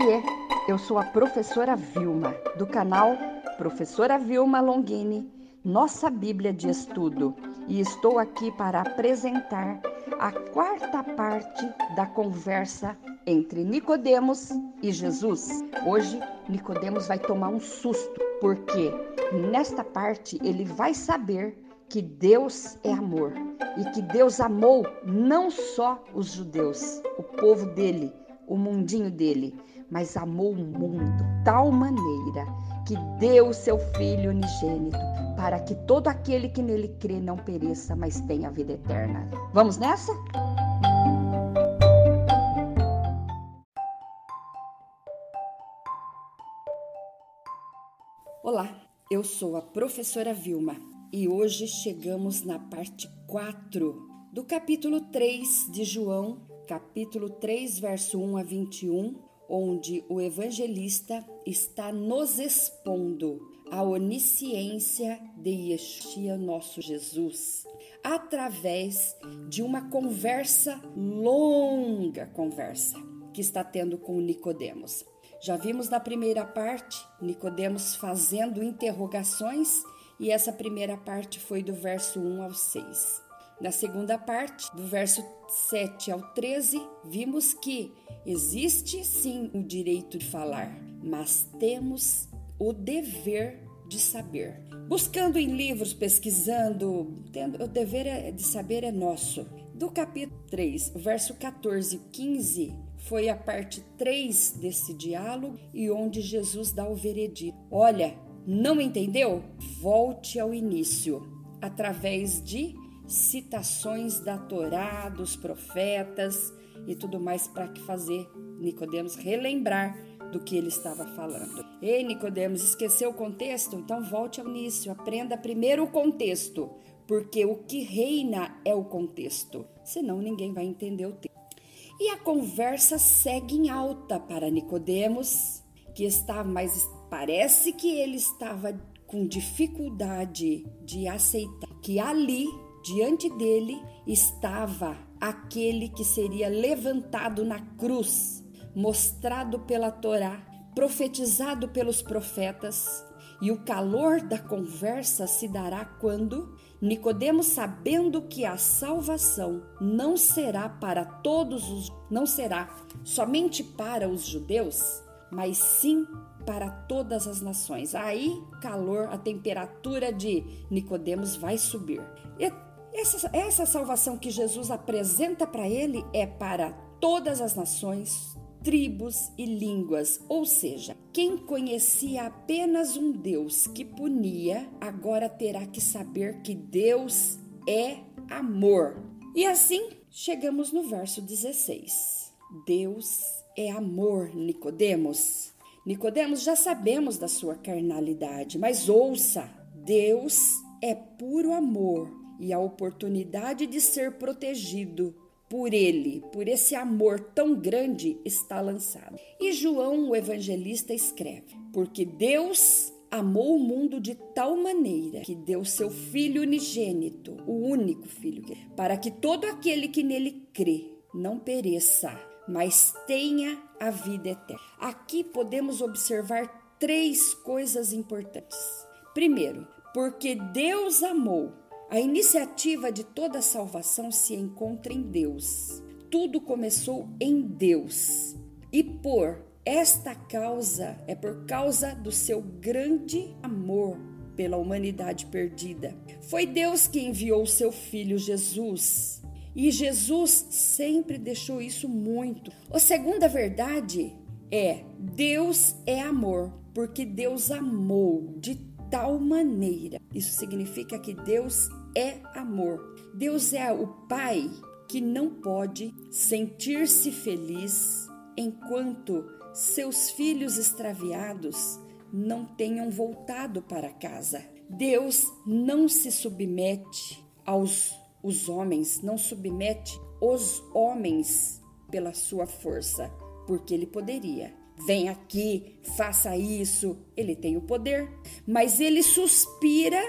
Oiê, eu sou a professora Vilma, do canal Professora Vilma Longini, nossa Bíblia de Estudo, e estou aqui para apresentar a quarta parte da conversa entre Nicodemos e Jesus. Hoje Nicodemos vai tomar um susto, porque nesta parte ele vai saber que Deus é amor e que Deus amou não só os judeus, o povo dele, o mundinho dele, mas amou o mundo tal maneira que deu o seu Filho unigênito para que todo aquele que nele crê não pereça, mas tenha a vida eterna. Vamos nessa? Olá, eu sou a professora Vilma e hoje chegamos na parte 4 do capítulo 3 de João capítulo 3, verso 1 a 21, onde o evangelista está nos expondo a onisciência de Yeshua, nosso Jesus, através de uma conversa longa conversa que está tendo com Nicodemos. Já vimos na primeira parte Nicodemos fazendo interrogações e essa primeira parte foi do verso 1 ao 6. Na segunda parte, do verso 7 ao 13, vimos que existe sim o direito de falar, mas temos o dever de saber. Buscando em livros, pesquisando, tendo, o dever é, de saber é nosso. Do capítulo 3, verso 14 e 15, foi a parte 3 desse diálogo e onde Jesus dá o veredito. Olha, não entendeu? Volte ao início, através de citações da Torá, dos profetas e tudo mais para que fazer Nicodemos relembrar do que ele estava falando. Ei, Nicodemos, esqueceu o contexto? Então volte ao início, aprenda primeiro o contexto, porque o que reina é o contexto, senão ninguém vai entender o texto. E a conversa segue em alta para Nicodemos, que está mais parece que ele estava com dificuldade de aceitar que ali Diante dele estava aquele que seria levantado na cruz, mostrado pela Torá, profetizado pelos profetas, e o calor da conversa se dará quando Nicodemos, sabendo que a salvação não será para todos os, não será somente para os judeus, mas sim para todas as nações. Aí, calor, a temperatura de Nicodemos vai subir. E essa, essa salvação que Jesus apresenta para ele é para todas as nações, tribos e línguas, ou seja, quem conhecia apenas um Deus que punia, agora terá que saber que Deus é amor. E assim chegamos no verso 16. Deus é amor, Nicodemos. Nicodemos, já sabemos da sua carnalidade, mas ouça, Deus é puro amor e a oportunidade de ser protegido por ele, por esse amor tão grande, está lançado. E João, o evangelista, escreve: Porque Deus amou o mundo de tal maneira que deu seu Filho unigênito, o único Filho, para que todo aquele que nele crê não pereça, mas tenha a vida eterna. Aqui podemos observar três coisas importantes. Primeiro, porque Deus amou a iniciativa de toda a salvação se encontra em Deus. Tudo começou em Deus. E por esta causa, é por causa do seu grande amor pela humanidade perdida. Foi Deus que enviou seu filho Jesus. E Jesus sempre deixou isso muito. A segunda verdade é: Deus é amor, porque Deus amou de tal maneira. Isso significa que Deus é amor. Deus é o Pai que não pode sentir-se feliz enquanto seus filhos extraviados não tenham voltado para casa. Deus não se submete aos os homens, não submete os homens pela sua força, porque ele poderia. Vem aqui, faça isso, ele tem o poder, mas ele suspira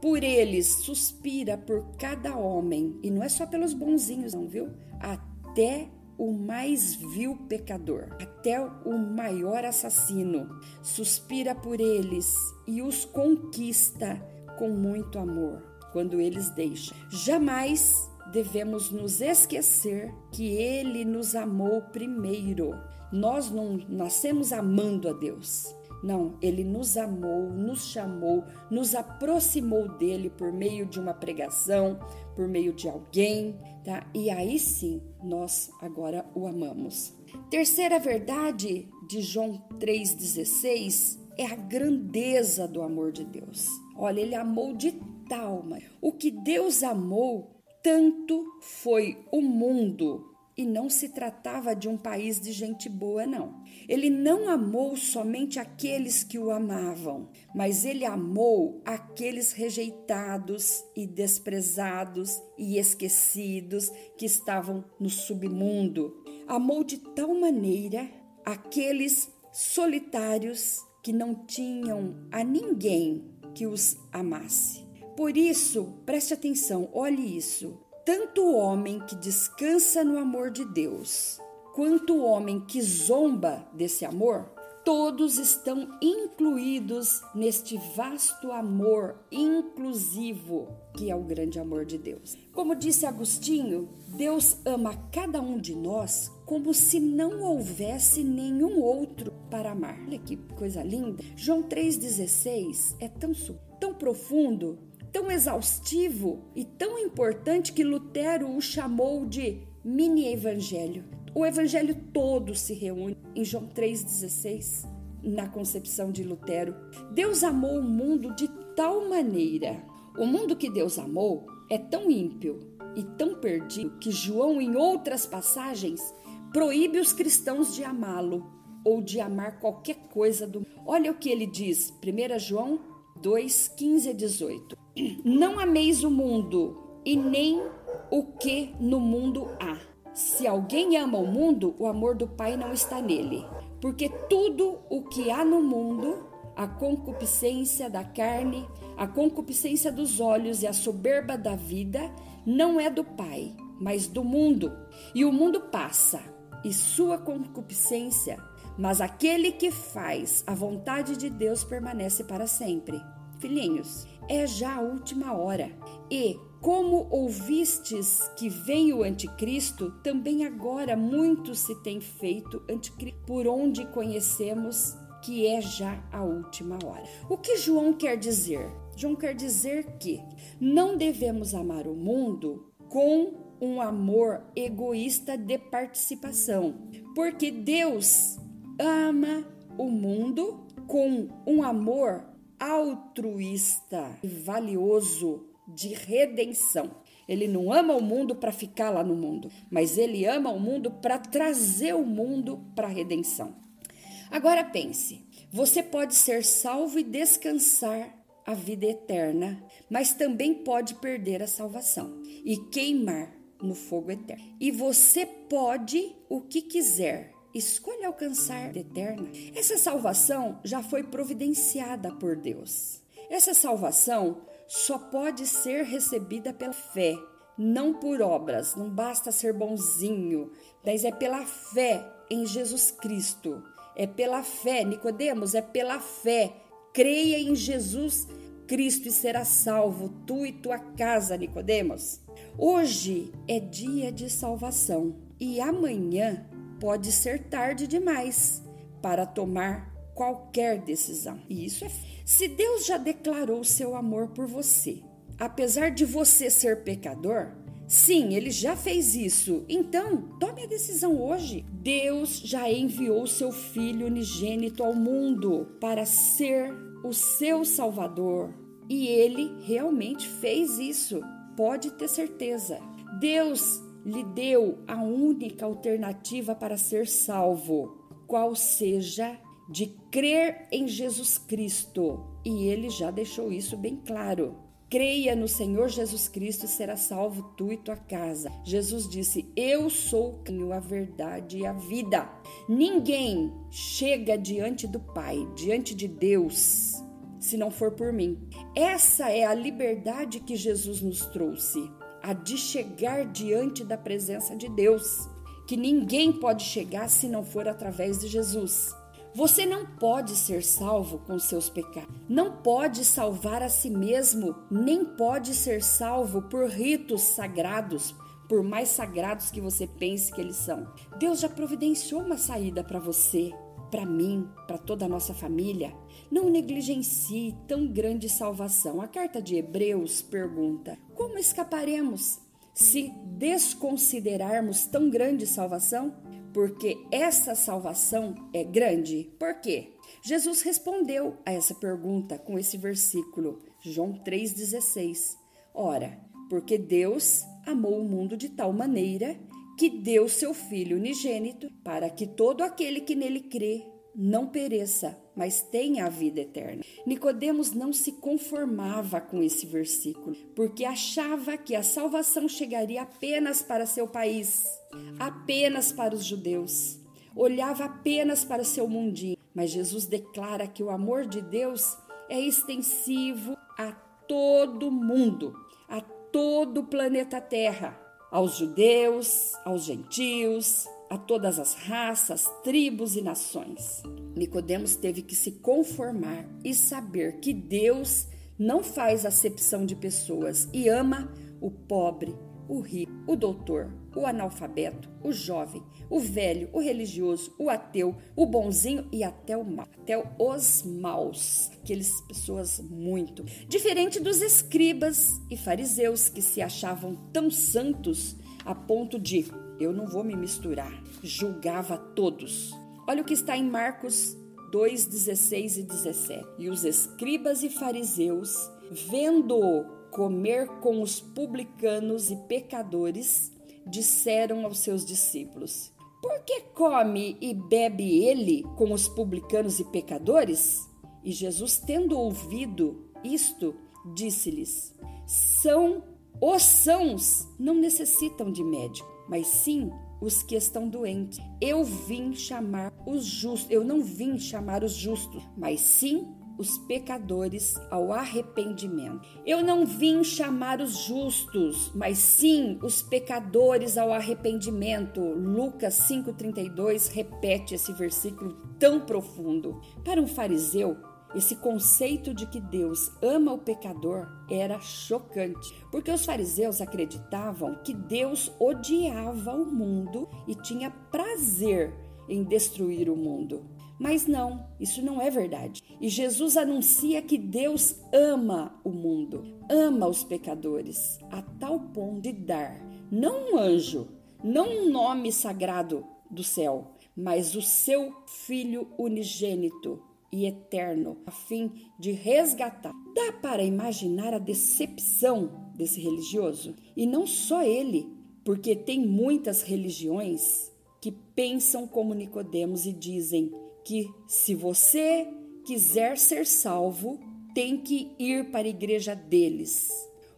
por eles, suspira por cada homem, e não é só pelos bonzinhos, não, viu? Até o mais vil pecador, até o maior assassino. Suspira por eles e os conquista com muito amor quando eles deixam. Jamais devemos nos esquecer que Ele nos amou primeiro. Nós não nascemos amando a Deus. Não, ele nos amou, nos chamou, nos aproximou dele por meio de uma pregação, por meio de alguém, tá? E aí sim, nós agora o amamos. Terceira verdade de João 3,16 é a grandeza do amor de Deus. Olha, ele amou de tal, mas o que Deus amou tanto foi o mundo e não se tratava de um país de gente boa, não. Ele não amou somente aqueles que o amavam, mas ele amou aqueles rejeitados e desprezados e esquecidos que estavam no submundo. Amou de tal maneira aqueles solitários que não tinham a ninguém que os amasse. Por isso, preste atenção, olhe isso. Tanto o homem que descansa no amor de Deus, quanto o homem que zomba desse amor, todos estão incluídos neste vasto amor inclusivo que é o grande amor de Deus. Como disse Agostinho, Deus ama cada um de nós como se não houvesse nenhum outro para amar. Olha que coisa linda. João 3,16 é tão, tão profundo tão exaustivo e tão importante que Lutero o chamou de mini-evangelho. O evangelho todo se reúne em João 3,16, na concepção de Lutero. Deus amou o mundo de tal maneira. O mundo que Deus amou é tão ímpio e tão perdido que João, em outras passagens, proíbe os cristãos de amá-lo ou de amar qualquer coisa do. Olha o que ele diz, 1 João 2, 15 a 18. Não ameis o mundo e nem o que no mundo há. Se alguém ama o mundo, o amor do Pai não está nele. Porque tudo o que há no mundo, a concupiscência da carne, a concupiscência dos olhos e a soberba da vida, não é do Pai, mas do mundo. E o mundo passa, e sua concupiscência, mas aquele que faz a vontade de Deus permanece para sempre. Filhinhos, é já a última hora. E, como ouvistes que vem o anticristo, também agora muito se tem feito anticristo, por onde conhecemos que é já a última hora. O que João quer dizer? João quer dizer que não devemos amar o mundo com um amor egoísta de participação, porque Deus ama o mundo com um amor altruísta e valioso de redenção. Ele não ama o mundo para ficar lá no mundo, mas ele ama o mundo para trazer o mundo para a redenção. Agora pense: você pode ser salvo e descansar a vida eterna, mas também pode perder a salvação e queimar no fogo eterno. E você pode o que quiser, escolha alcançar a eterna. Essa salvação já foi providenciada por Deus. Essa salvação só pode ser recebida pela fé, não por obras. Não basta ser bonzinho, mas é pela fé em Jesus Cristo. É pela fé, Nicodemos, é pela fé. Creia em Jesus Cristo e será salvo tu e tua casa, Nicodemos. Hoje é dia de salvação e amanhã pode ser tarde demais para tomar qualquer decisão. E isso é. Se Deus já declarou seu amor por você, apesar de você ser pecador, sim, ele já fez isso. Então, tome a decisão hoje. Deus já enviou seu filho unigênito ao mundo para ser o seu salvador. E ele realmente fez isso. Pode ter certeza. Deus lhe deu a única alternativa para ser salvo, qual seja de crer em Jesus Cristo. E ele já deixou isso bem claro. Creia no Senhor Jesus Cristo e será salvo tu e tua casa. Jesus disse: Eu sou o caminho, a verdade e a vida. Ninguém chega diante do Pai, diante de Deus, se não for por mim. Essa é a liberdade que Jesus nos trouxe a de chegar diante da presença de Deus. que ninguém pode chegar se não for através de Jesus. Você não pode ser salvo com seus pecados. Não pode salvar a si mesmo, nem pode ser salvo por ritos sagrados, por mais sagrados que você pense que eles são. Deus já providenciou uma saída para você, para mim, para toda a nossa família. Não negligencie tão grande salvação. A carta de Hebreus pergunta: como escaparemos se desconsiderarmos tão grande salvação? Porque essa salvação é grande. Por quê? Jesus respondeu a essa pergunta com esse versículo, João 3,16. Ora, porque Deus amou o mundo de tal maneira que deu seu Filho unigênito para que todo aquele que nele crê não pereça, mas tenha a vida eterna. Nicodemos não se conformava com esse versículo, porque achava que a salvação chegaria apenas para seu país, apenas para os judeus. Olhava apenas para seu mundinho, mas Jesus declara que o amor de Deus é extensivo a todo mundo, a todo o planeta Terra, aos judeus, aos gentios, a todas as raças, tribos e nações. Nicodemos teve que se conformar e saber que Deus não faz acepção de pessoas e ama o pobre, o rico, o doutor, o analfabeto, o jovem, o velho, o religioso, o ateu, o bonzinho e até o mal, até os maus, aqueles pessoas muito diferente dos escribas e fariseus que se achavam tão santos a ponto de eu não vou me misturar, julgava todos. Olha o que está em Marcos 2, 16 e 17. E os escribas e fariseus, vendo-o comer com os publicanos e pecadores, disseram aos seus discípulos: Por que come e bebe ele com os publicanos e pecadores? E Jesus, tendo ouvido isto, disse-lhes: São os sãos não necessitam de médico, mas sim os que estão doentes. Eu vim chamar os justos, eu não vim chamar os justos, mas sim os pecadores ao arrependimento. Eu não vim chamar os justos, mas sim os pecadores ao arrependimento. Lucas 5:32 repete esse versículo tão profundo. Para um fariseu, esse conceito de que Deus ama o pecador era chocante, porque os fariseus acreditavam que Deus odiava o mundo e tinha prazer em destruir o mundo. Mas não, isso não é verdade. E Jesus anuncia que Deus ama o mundo, ama os pecadores, a tal ponto de dar não um anjo, não um nome sagrado do céu, mas o seu Filho unigênito e eterno, a fim de resgatar. Dá para imaginar a decepção desse religioso? E não só ele, porque tem muitas religiões que pensam como Nicodemos e dizem: que se você quiser ser salvo, tem que ir para a igreja deles,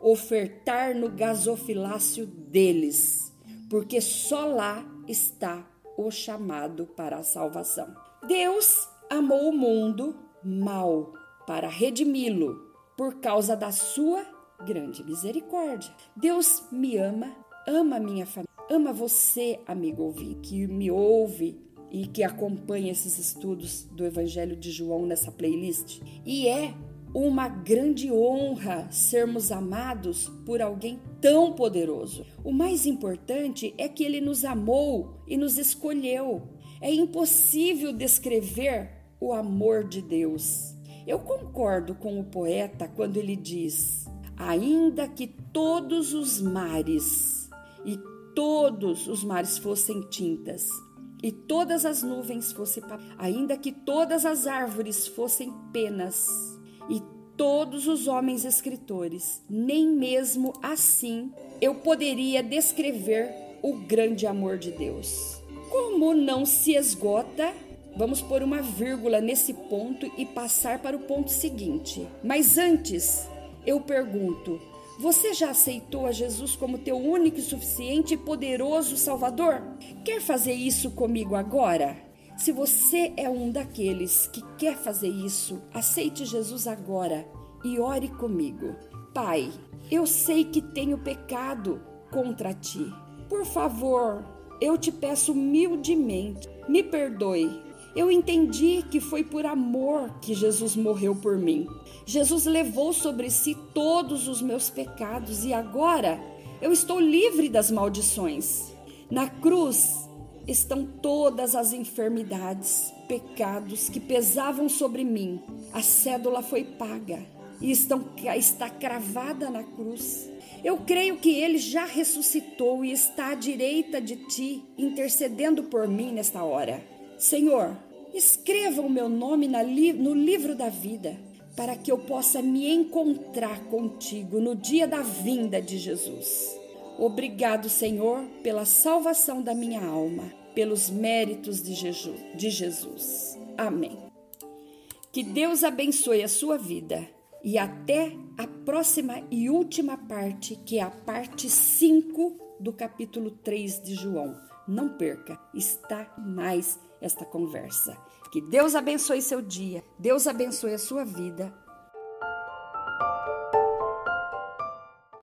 ofertar no gasofilácio deles, porque só lá está o chamado para a salvação. Deus amou o mundo mal para redimi-lo por causa da sua grande misericórdia. Deus me ama, ama minha família, ama você, amigo ouvinte, que me ouve e que acompanha esses estudos do Evangelho de João nessa playlist. E é uma grande honra sermos amados por alguém tão poderoso. O mais importante é que ele nos amou e nos escolheu. É impossível descrever o amor de Deus. Eu concordo com o poeta quando ele diz: ainda que todos os mares e todos os mares fossem tintas, e todas as nuvens fossem, ainda que todas as árvores fossem penas, e todos os homens escritores, nem mesmo assim eu poderia descrever o grande amor de Deus. Como não se esgota, vamos pôr uma vírgula nesse ponto e passar para o ponto seguinte. Mas antes, eu pergunto: você já aceitou a Jesus como teu único e suficiente e poderoso Salvador? Quer fazer isso comigo agora? Se você é um daqueles que quer fazer isso, aceite Jesus agora e ore comigo. Pai, eu sei que tenho pecado contra ti. Por favor, eu te peço humildemente, me perdoe. Eu entendi que foi por amor que Jesus morreu por mim. Jesus levou sobre si todos os meus pecados e agora eu estou livre das maldições. Na cruz estão todas as enfermidades, pecados que pesavam sobre mim. A cédula foi paga e estão, está cravada na cruz. Eu creio que ele já ressuscitou e está à direita de ti, intercedendo por mim nesta hora. Senhor, escreva o meu nome no livro da vida, para que eu possa me encontrar contigo no dia da vinda de Jesus. Obrigado, Senhor, pela salvação da minha alma, pelos méritos de Jesus. Amém. Que Deus abençoe a sua vida e até a próxima e última parte, que é a parte 5 do capítulo 3 de João. Não perca, está mais esta conversa. Que Deus abençoe seu dia, Deus abençoe a sua vida